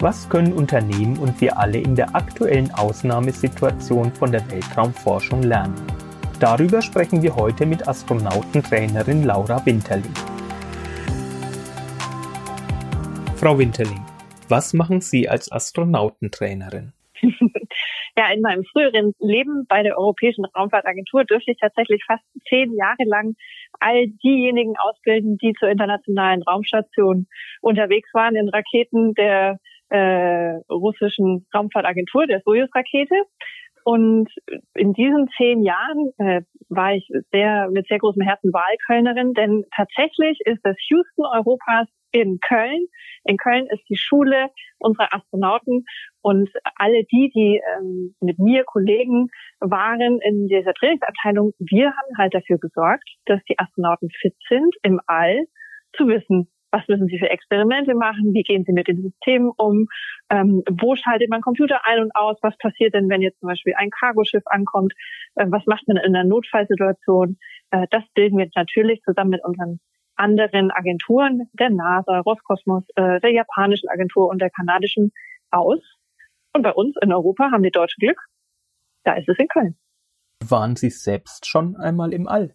Was können Unternehmen und wir alle in der aktuellen Ausnahmesituation von der Weltraumforschung lernen? Darüber sprechen wir heute mit Astronautentrainerin Laura Winterling. Frau Winterling, was machen Sie als Astronautentrainerin? ja, in meinem früheren Leben bei der Europäischen Raumfahrtagentur dürfte ich tatsächlich fast zehn Jahre lang all diejenigen ausbilden, die zur internationalen Raumstation unterwegs waren in Raketen der äh, russischen Raumfahrtagentur, der Soyuz-Rakete. Und in diesen zehn Jahren äh, war ich sehr mit sehr großem Herzen Wahlkölnerin, denn tatsächlich ist das Houston Europas in Köln. In Köln ist die Schule unserer Astronauten und alle die, die ähm, mit mir Kollegen waren in dieser Trainingsabteilung, wir haben halt dafür gesorgt, dass die Astronauten fit sind, im All zu wissen, was müssen Sie für Experimente machen? Wie gehen Sie mit den Systemen um? Ähm, wo schaltet man Computer ein und aus? Was passiert denn, wenn jetzt zum Beispiel ein Cargoschiff ankommt? Äh, was macht man in einer Notfallsituation? Äh, das bilden wir natürlich zusammen mit unseren anderen Agenturen, der NASA, Roskosmos, äh, der japanischen Agentur und der kanadischen aus. Und bei uns in Europa haben die Deutschen Glück. Da ist es in Köln. Waren Sie selbst schon einmal im All?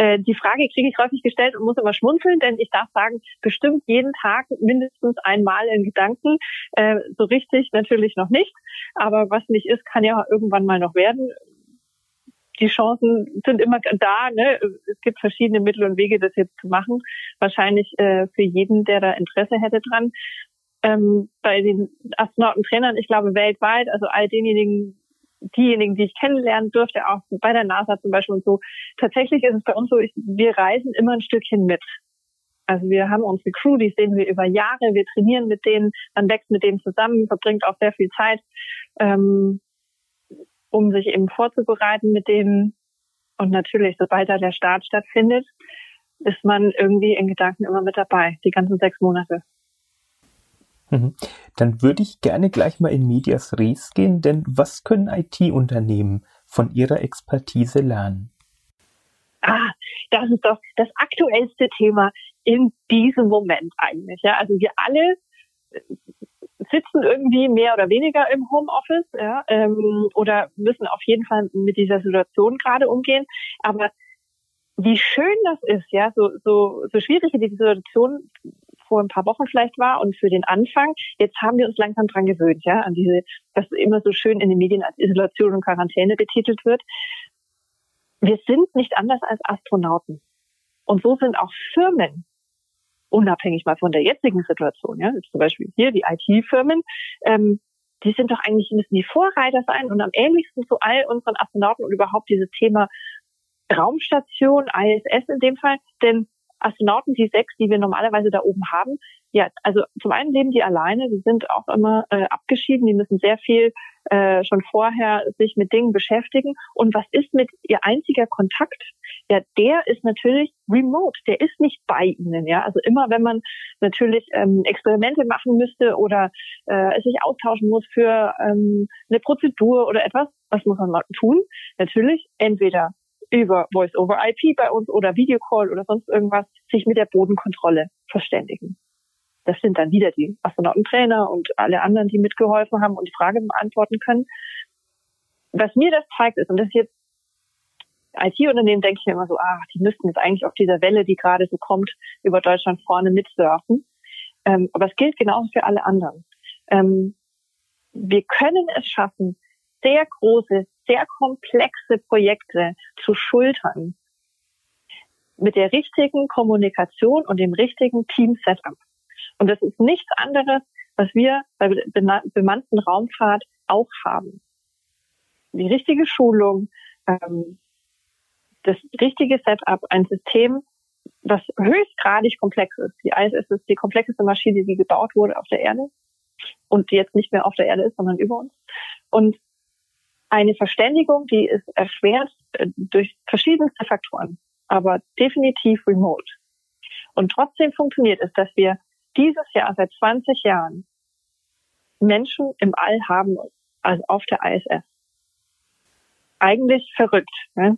Äh, die Frage kriege ich häufig gestellt und muss immer schmunzeln, denn ich darf sagen, bestimmt jeden Tag mindestens einmal in Gedanken. Äh, so richtig natürlich noch nicht. Aber was nicht ist, kann ja irgendwann mal noch werden. Die Chancen sind immer da. Ne? Es gibt verschiedene Mittel und Wege, das jetzt zu machen. Wahrscheinlich äh, für jeden, der da Interesse hätte dran. Ähm, bei den Astronautentrainern, ich glaube weltweit, also all denjenigen, diejenigen, die ich kennenlernen durfte, auch bei der NASA zum Beispiel und so. Tatsächlich ist es bei uns so, ich, wir reisen immer ein Stückchen mit. Also wir haben unsere Crew, die sehen wir über Jahre, wir trainieren mit denen, man wächst mit denen zusammen, verbringt auch sehr viel Zeit, ähm, um sich eben vorzubereiten mit denen. Und natürlich, sobald da der Start stattfindet, ist man irgendwie in Gedanken immer mit dabei, die ganzen sechs Monate. Mhm. Dann würde ich gerne gleich mal in Medias Res gehen, denn was können IT-Unternehmen von ihrer Expertise lernen? Ah, das ist doch das aktuellste Thema in diesem Moment eigentlich. Ja, also wir alle äh, sitzen irgendwie mehr oder weniger im Homeoffice ja, ähm, oder müssen auf jeden Fall mit dieser Situation gerade umgehen. Aber wie schön das ist, ja, so, so, so schwierig wie die Situation vor ein paar Wochen vielleicht war und für den Anfang. Jetzt haben wir uns langsam dran gewöhnt, ja, an diese, was immer so schön in den Medien als Isolation und Quarantäne betitelt wird. Wir sind nicht anders als Astronauten. Und so sind auch Firmen, unabhängig mal von der jetzigen Situation, ja, zum Beispiel hier die IT-Firmen, ähm, die sind doch eigentlich, müssen die Vorreiter sein und am ähnlichsten zu all unseren Astronauten und überhaupt dieses Thema Raumstation, ISS in dem Fall, denn Astronauten, die sechs, die wir normalerweise da oben haben, ja, also zum einen leben die alleine, die sind auch immer äh, abgeschieden, die müssen sehr viel äh, schon vorher sich mit Dingen beschäftigen. Und was ist mit ihr einziger Kontakt? Ja, der ist natürlich remote, der ist nicht bei ihnen. Ja, also immer wenn man natürlich ähm, Experimente machen müsste oder äh, sich austauschen muss für ähm, eine Prozedur oder etwas, was muss man tun? Natürlich entweder über Voice over IP bei uns oder Videocall oder sonst irgendwas sich mit der Bodenkontrolle verständigen. Das sind dann wieder die Astronautentrainer und alle anderen, die mitgeholfen haben und die Frage beantworten können. Was mir das zeigt ist, und das ist jetzt IT-Unternehmen denke ich mir immer so, ach, die müssten jetzt eigentlich auf dieser Welle, die gerade so kommt, über Deutschland vorne mitsurfen. Ähm, aber es gilt genauso für alle anderen. Ähm, wir können es schaffen, sehr große, sehr komplexe Projekte zu schultern mit der richtigen Kommunikation und dem richtigen Team-Setup. Und das ist nichts anderes, was wir bei bemannten Raumfahrt auch haben. Die richtige Schulung, ähm, das richtige Setup, ein System, was höchstgradig komplex ist. Die ISS ist die komplexeste Maschine, die gebaut wurde auf der Erde und die jetzt nicht mehr auf der Erde ist, sondern über uns. Und eine Verständigung, die ist erschwert äh, durch verschiedenste Faktoren, aber definitiv remote. Und trotzdem funktioniert es, dass wir dieses Jahr seit 20 Jahren Menschen im All haben, also auf der ISS. Eigentlich verrückt. Ne?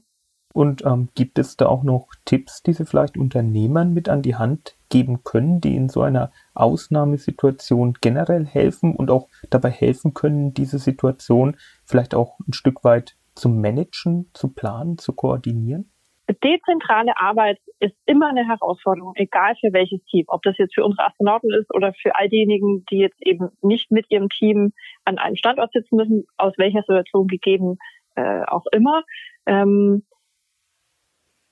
Und ähm, gibt es da auch noch Tipps, die Sie vielleicht Unternehmern mit an die Hand geben können, die in so einer Ausnahmesituation generell helfen und auch dabei helfen können, diese Situation vielleicht auch ein Stück weit zu managen, zu planen, zu koordinieren? Dezentrale Arbeit ist immer eine Herausforderung, egal für welches Team. Ob das jetzt für unsere Astronauten ist oder für all diejenigen, die jetzt eben nicht mit ihrem Team an einem Standort sitzen müssen, aus welcher Situation gegeben äh, auch immer. Ähm,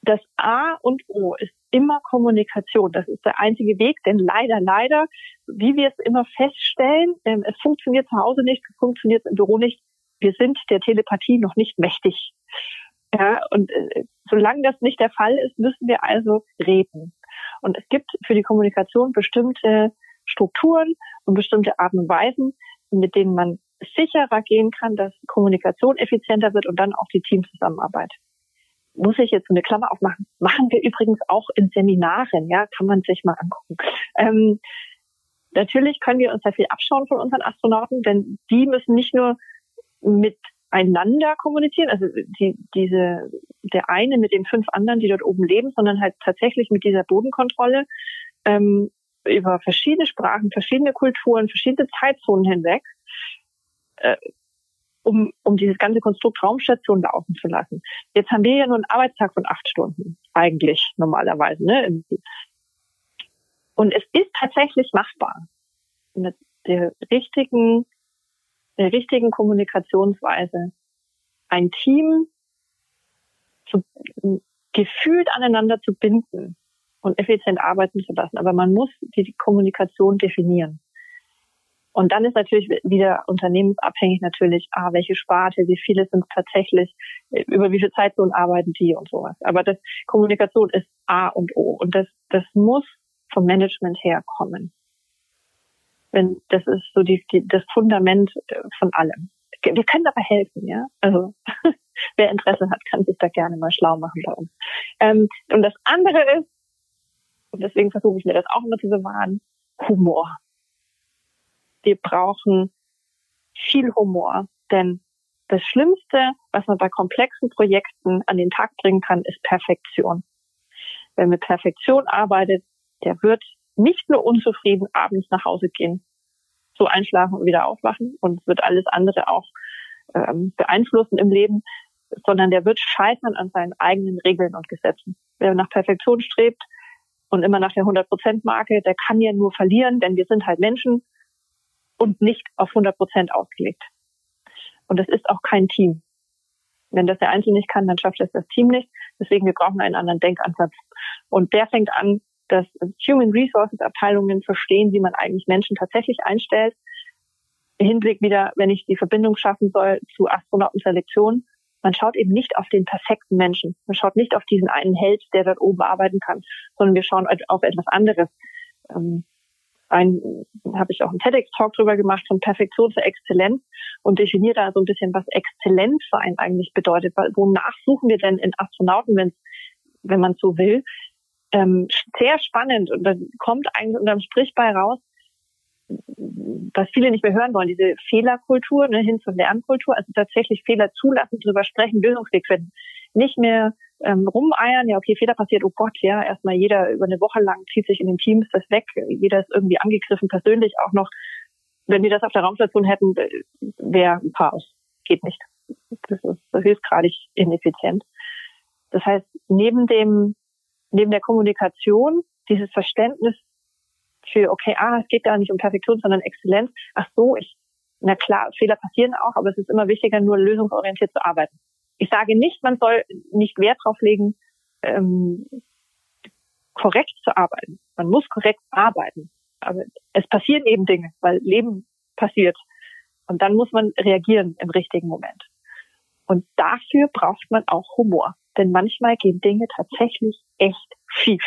das A und O ist immer Kommunikation. Das ist der einzige Weg, denn leider, leider, wie wir es immer feststellen, ähm, es funktioniert zu Hause nicht, es funktioniert im Büro nicht. Wir sind der Telepathie noch nicht mächtig. Ja, und äh, solange das nicht der Fall ist, müssen wir also reden. Und es gibt für die Kommunikation bestimmte Strukturen und bestimmte Arten und Weisen, mit denen man sicherer gehen kann, dass Kommunikation effizienter wird und dann auch die Teamzusammenarbeit muss ich jetzt eine Klammer aufmachen, machen wir übrigens auch in Seminaren, ja, kann man sich mal angucken. Ähm, natürlich können wir uns da viel abschauen von unseren Astronauten, denn die müssen nicht nur miteinander kommunizieren, also die, diese, der eine mit den fünf anderen, die dort oben leben, sondern halt tatsächlich mit dieser Bodenkontrolle ähm, über verschiedene Sprachen, verschiedene Kulturen, verschiedene Zeitzonen hinweg äh, um, um dieses ganze Konstrukt Raumstation laufen zu lassen. Jetzt haben wir ja nur einen Arbeitstag von acht Stunden, eigentlich normalerweise. Ne? Und es ist tatsächlich machbar, mit der richtigen, der richtigen Kommunikationsweise ein Team zu, gefühlt aneinander zu binden und effizient arbeiten zu lassen. Aber man muss die Kommunikation definieren. Und dann ist natürlich wieder unternehmensabhängig natürlich, ah, welche Sparte, wie viele sind tatsächlich, über wie viel Zeitzonen arbeiten die und sowas. Aber das Kommunikation ist A und O und das, das muss vom Management herkommen. Wenn, das ist so die, die, das Fundament äh, von allem. Wir können aber helfen, ja. Also wer Interesse hat, kann sich da gerne mal schlau machen bei uns. Ähm, und das andere ist, und deswegen versuche ich mir das auch immer zu bewahren, Humor wir brauchen viel Humor, denn das Schlimmste, was man bei komplexen Projekten an den Tag bringen kann, ist Perfektion. Wer mit Perfektion arbeitet, der wird nicht nur unzufrieden abends nach Hause gehen, so einschlafen und wieder aufwachen und wird alles andere auch ähm, beeinflussen im Leben, sondern der wird scheitern an seinen eigenen Regeln und Gesetzen. Wer nach Perfektion strebt und immer nach der 100-Prozent-Marke, der kann ja nur verlieren, denn wir sind halt Menschen und nicht auf 100 Prozent ausgelegt. Und das ist auch kein Team. Wenn das der Einzelne nicht kann, dann schafft es das Team nicht. Deswegen, wir brauchen einen anderen Denkansatz. Und der fängt an, dass Human Resources Abteilungen verstehen, wie man eigentlich Menschen tatsächlich einstellt. Im Hinblick wieder, wenn ich die Verbindung schaffen soll zu Astronautenselektion, man schaut eben nicht auf den perfekten Menschen. Man schaut nicht auf diesen einen Held, der dort oben arbeiten kann, sondern wir schauen auf etwas anderes. Ein, habe ich auch einen TEDx-Talk drüber gemacht, von Perfektion zur Exzellenz und definiere da so ein bisschen, was Exzellenz für einen eigentlich bedeutet. Weil, wonach suchen wir denn in Astronauten, wenn wenn man so will? Ähm, sehr spannend und dann kommt eigentlich unterm Strich bei raus, was viele nicht mehr hören wollen, diese Fehlerkultur ne, hin zur Lernkultur, also tatsächlich Fehler zulassen, drüber sprechen, Lösungsweg finden. Nicht mehr ähm, rumeiern, ja, okay, Fehler passiert, oh Gott, ja, erstmal jeder über eine Woche lang zieht sich in den Teams das weg, jeder ist irgendwie angegriffen, persönlich auch noch. Wenn wir das auf der Raumstation hätten, wäre ein Chaos. Geht nicht. Das ist höchstgradig ineffizient. Das heißt, neben dem, neben der Kommunikation, dieses Verständnis für, okay, ah, es geht gar nicht um Perfektion, sondern Exzellenz. Ach so, ich, na klar, Fehler passieren auch, aber es ist immer wichtiger, nur lösungsorientiert zu arbeiten. Ich sage nicht, man soll nicht Wert drauf legen, ähm, korrekt zu arbeiten. Man muss korrekt arbeiten. Aber es passieren eben Dinge, weil Leben passiert. Und dann muss man reagieren im richtigen Moment. Und dafür braucht man auch Humor. Denn manchmal gehen Dinge tatsächlich echt schief.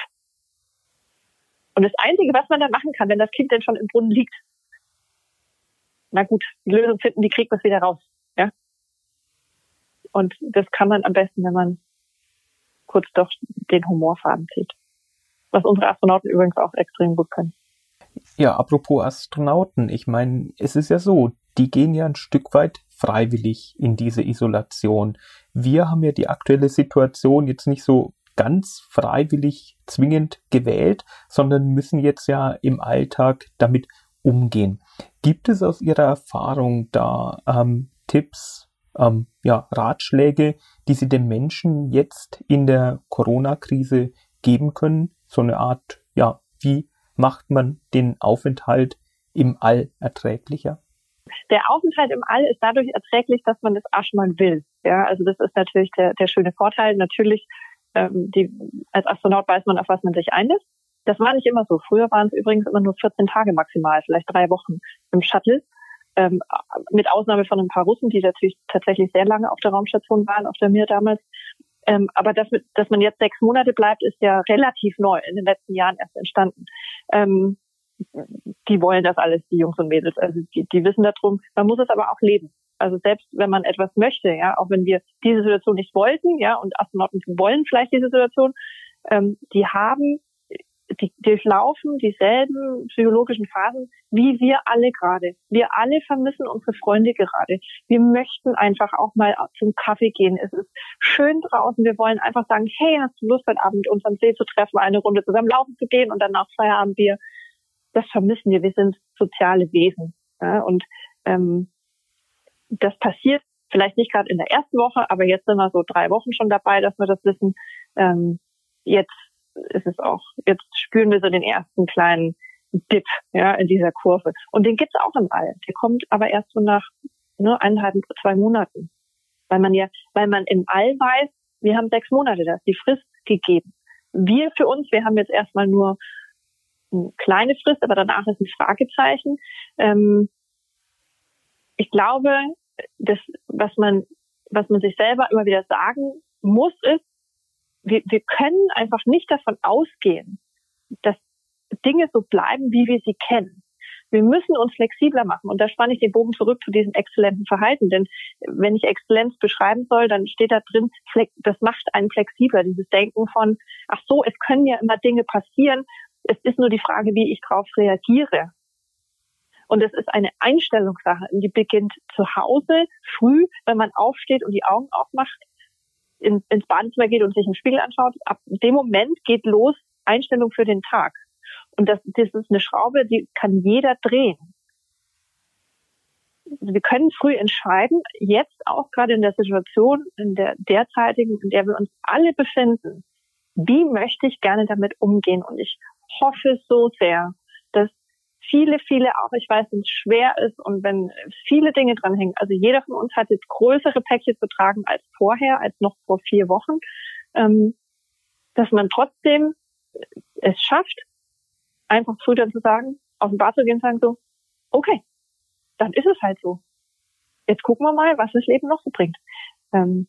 Und das Einzige, was man da machen kann, wenn das Kind denn schon im Brunnen liegt, na gut, die Lösung finden, die kriegt man wieder raus. Und das kann man am besten, wenn man kurz doch den Humorfaden zieht. Was unsere Astronauten übrigens auch extrem gut können. Ja, apropos Astronauten, ich meine, es ist ja so, die gehen ja ein Stück weit freiwillig in diese Isolation. Wir haben ja die aktuelle Situation jetzt nicht so ganz freiwillig zwingend gewählt, sondern müssen jetzt ja im Alltag damit umgehen. Gibt es aus Ihrer Erfahrung da ähm, Tipps, ähm, ja, Ratschläge, die Sie den Menschen jetzt in der Corona-Krise geben können? So eine Art, ja, wie macht man den Aufenthalt im All erträglicher? Der Aufenthalt im All ist dadurch erträglich, dass man das Aschmann will. Ja, also das ist natürlich der, der schöne Vorteil. Natürlich, ähm, die, als Astronaut weiß man, auf was man sich einlässt. Das war nicht immer so. Früher waren es übrigens immer nur 14 Tage maximal, vielleicht drei Wochen im Shuttle. Ähm, mit Ausnahme von ein paar Russen, die natürlich tatsächlich sehr lange auf der Raumstation waren, auf der Mir damals. Ähm, aber dass, dass man jetzt sechs Monate bleibt, ist ja relativ neu, in den letzten Jahren erst entstanden. Ähm, die wollen das alles, die Jungs und Mädels. Also die, die wissen darum. Man muss es aber auch leben. Also selbst wenn man etwas möchte, ja, auch wenn wir diese Situation nicht wollten, ja, und Astronauten wollen vielleicht diese Situation, ähm, die haben die durchlaufen dieselben psychologischen Phasen wie wir alle gerade. Wir alle vermissen unsere Freunde gerade. Wir möchten einfach auch mal zum Kaffee gehen. Es ist schön draußen. Wir wollen einfach sagen, hey, hast du Lust, heute Abend uns am See zu treffen, eine Runde zusammen laufen zu gehen und dann nach Feierabend Bier. Das vermissen wir. Wir sind soziale Wesen. Ja, und ähm, das passiert vielleicht nicht gerade in der ersten Woche, aber jetzt sind wir so drei Wochen schon dabei, dass wir das wissen. Ähm, jetzt ist es auch, jetzt spüren wir so den ersten kleinen Dip ja, in dieser Kurve. Und den gibt's auch im All. Der kommt aber erst so nach ne, eineinhalb, zwei Monaten. Weil man ja, weil man im All weiß, wir haben sechs Monate, da die Frist gegeben. Wir für uns, wir haben jetzt erstmal nur eine kleine Frist, aber danach ist ein Fragezeichen. Ähm, ich glaube, das, was man, was man sich selber immer wieder sagen muss, ist, wir, wir können einfach nicht davon ausgehen, dass Dinge so bleiben, wie wir sie kennen. Wir müssen uns flexibler machen. Und da spanne ich den Bogen zurück zu diesem exzellenten Verhalten. Denn wenn ich Exzellenz beschreiben soll, dann steht da drin, das macht einen flexibler. Dieses Denken von, ach so, es können ja immer Dinge passieren. Es ist nur die Frage, wie ich darauf reagiere. Und es ist eine Einstellungssache. Die beginnt zu Hause früh, wenn man aufsteht und die Augen aufmacht in, ins Badezimmer geht und sich einen Spiegel anschaut, ab dem Moment geht los Einstellung für den Tag. Und das, das ist eine Schraube, die kann jeder drehen. Wir können früh entscheiden, jetzt auch gerade in der Situation, in der derzeitigen, in der wir uns alle befinden, wie möchte ich gerne damit umgehen? Und ich hoffe so sehr, viele, viele auch, ich weiß, wenn es schwer ist und wenn viele Dinge dranhängen. Also jeder von uns hat jetzt größere Päckchen zu tragen als vorher, als noch vor vier Wochen, ähm, dass man trotzdem es schafft, einfach früh dann zu sagen, auf den Bad zu gehen und sagen so, okay, dann ist es halt so. Jetzt gucken wir mal, was das Leben noch so bringt. Ähm,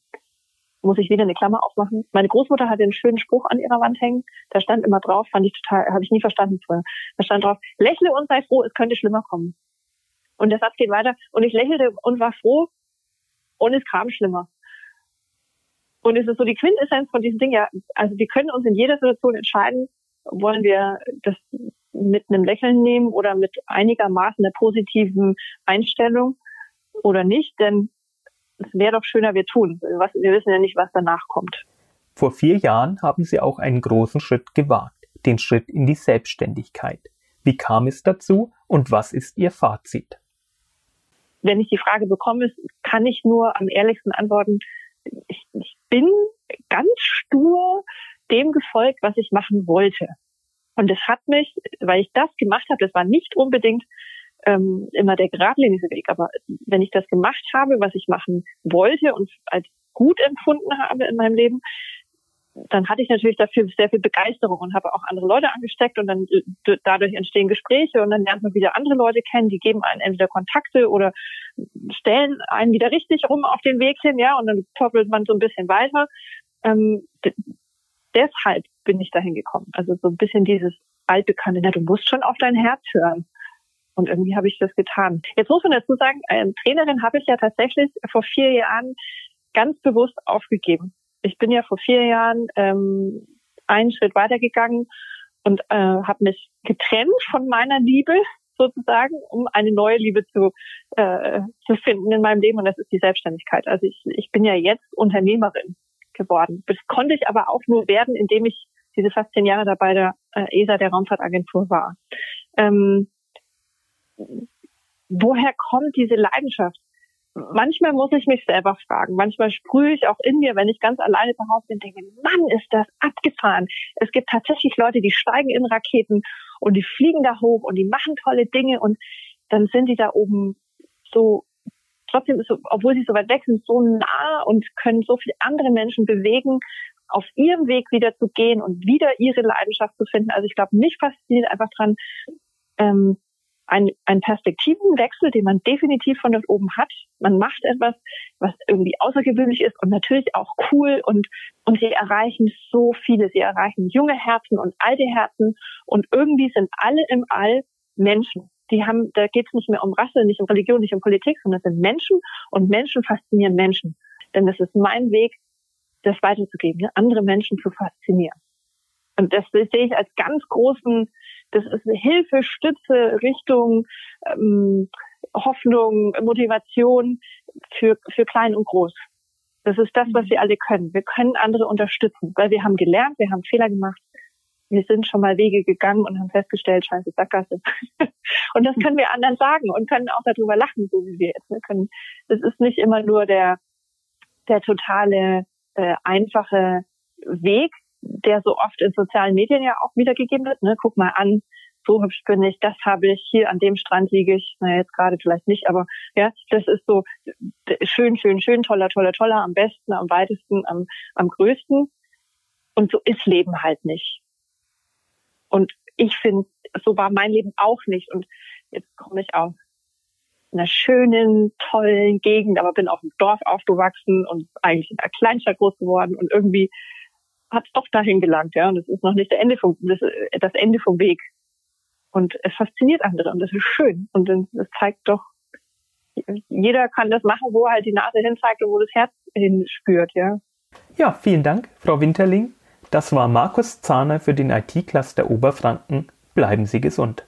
muss ich wieder eine Klammer aufmachen. Meine Großmutter hatte einen schönen Spruch an ihrer Wand hängen. Da stand immer drauf, fand ich total, habe ich nie verstanden vorher. Da stand drauf, lächle und sei froh, es könnte schlimmer kommen. Und der Satz geht weiter. Und ich lächelte und war froh und es kam schlimmer. Und es ist so die Quintessenz von diesem Ding, ja, also wir können uns in jeder Situation entscheiden, wollen wir das mit einem Lächeln nehmen oder mit einigermaßen der positiven Einstellung oder nicht, denn es wäre doch schöner, wir tun. Was, wir wissen ja nicht, was danach kommt. Vor vier Jahren haben Sie auch einen großen Schritt gewagt, den Schritt in die Selbstständigkeit. Wie kam es dazu und was ist Ihr Fazit? Wenn ich die Frage bekomme, kann ich nur am ehrlichsten antworten, ich, ich bin ganz stur dem gefolgt, was ich machen wollte. Und es hat mich, weil ich das gemacht habe, das war nicht unbedingt ähm, immer der geradlinige Weg. Aber wenn ich das gemacht habe, was ich machen wollte und als gut empfunden habe in meinem Leben, dann hatte ich natürlich dafür sehr viel Begeisterung und habe auch andere Leute angesteckt und dann äh, dadurch entstehen Gespräche und dann lernt man wieder andere Leute kennen, die geben einen entweder Kontakte oder stellen einen wieder richtig rum auf den Weg hin, ja, und dann poppelt man so ein bisschen weiter. Ähm, deshalb bin ich dahin gekommen. Also so ein bisschen dieses altbekannte, na, du musst schon auf dein Herz hören. Und irgendwie habe ich das getan. Jetzt muss man dazu sagen, eine Trainerin habe ich ja tatsächlich vor vier Jahren ganz bewusst aufgegeben. Ich bin ja vor vier Jahren ähm, einen Schritt weitergegangen und äh, habe mich getrennt von meiner Liebe sozusagen, um eine neue Liebe zu, äh, zu finden in meinem Leben und das ist die Selbstständigkeit. Also ich, ich bin ja jetzt Unternehmerin geworden. Das konnte ich aber auch nur werden, indem ich diese fast zehn Jahre da bei der äh, ESA, der Raumfahrtagentur war. Ähm, woher kommt diese Leidenschaft? Manchmal muss ich mich selber fragen. Manchmal sprühe ich auch in mir, wenn ich ganz alleine zu Hause bin, denke, Mann, ist das abgefahren. Es gibt tatsächlich Leute, die steigen in Raketen und die fliegen da hoch und die machen tolle Dinge und dann sind die da oben so trotzdem ist, obwohl sie so weit weg sind, so nah und können so viele andere Menschen bewegen, auf ihrem Weg wieder zu gehen und wieder ihre Leidenschaft zu finden. Also ich glaube, mich fasziniert einfach dran, ähm, ein, ein Perspektivenwechsel, den man definitiv von dort oben hat. Man macht etwas, was irgendwie außergewöhnlich ist und natürlich auch cool und, und sie erreichen so viele. Sie erreichen junge Herzen und alte Herzen und irgendwie sind alle im All Menschen die haben, da geht es nicht mehr um Rasse, nicht um Religion, nicht um Politik, sondern es sind Menschen und Menschen faszinieren Menschen. Denn das ist mein Weg, das weiterzugeben, ne? andere Menschen zu faszinieren. Und das, das sehe ich als ganz großen, das ist eine Hilfe, Stütze, Richtung, ähm, Hoffnung, Motivation für, für klein und groß. Das ist das, was wir alle können. Wir können andere unterstützen, weil wir haben gelernt, wir haben Fehler gemacht, wir sind schon mal Wege gegangen und haben festgestellt, scheiße, Sackgasse. und das können wir anderen sagen und können auch darüber lachen, so wie wir jetzt. Wir können, es ist nicht immer nur der, der totale, äh, einfache Weg, der so oft in sozialen Medien ja auch wiedergegeben wird. Ne? Guck mal an, so hübsch bin ich, das habe ich, hier an dem Strand liege ich, naja, jetzt gerade vielleicht nicht, aber ja, das ist so schön, schön, schön, toller, toller, toller, am besten, am weitesten, am, am größten. Und so ist Leben halt nicht. Und ich finde, so war mein Leben auch nicht. Und jetzt komme ich aus einer schönen, tollen Gegend, aber bin auf dem Dorf aufgewachsen und eigentlich in einer Kleinstadt groß geworden und irgendwie hat es doch dahin gelangt, ja. Und es ist noch nicht der Ende vom, das, das Ende vom Weg. Und es fasziniert andere und das ist schön. Und das zeigt doch, jeder kann das machen, wo er halt die Nase hin zeigt und wo das Herz hinspürt, ja. Ja, vielen Dank, Frau Winterling. Das war Markus Zahner für den IT-Cluster Oberfranken. Bleiben Sie gesund.